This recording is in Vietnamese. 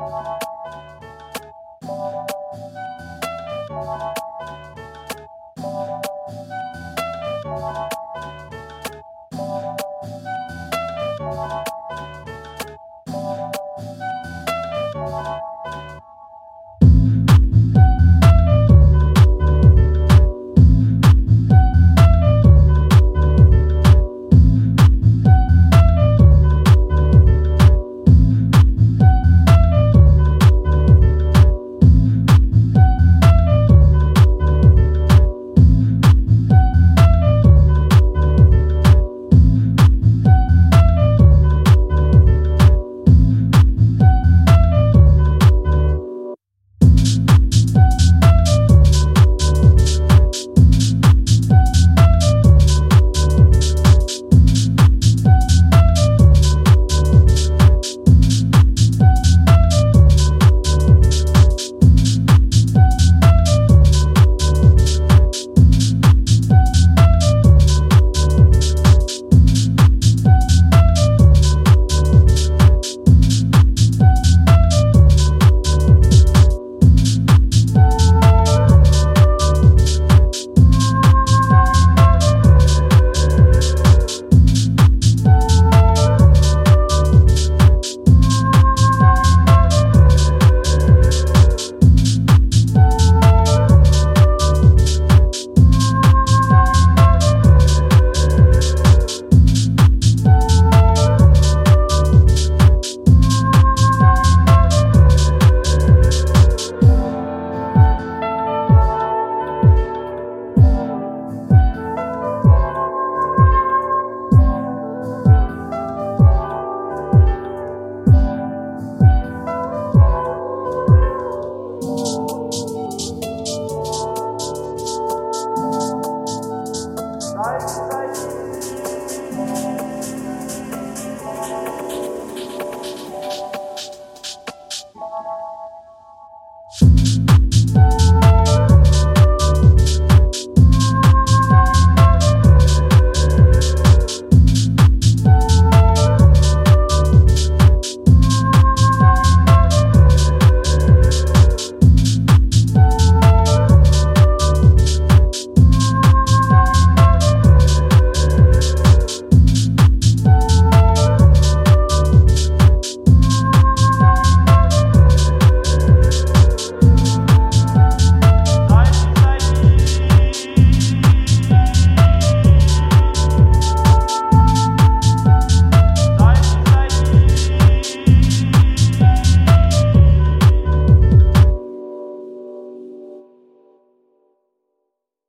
Thank you. You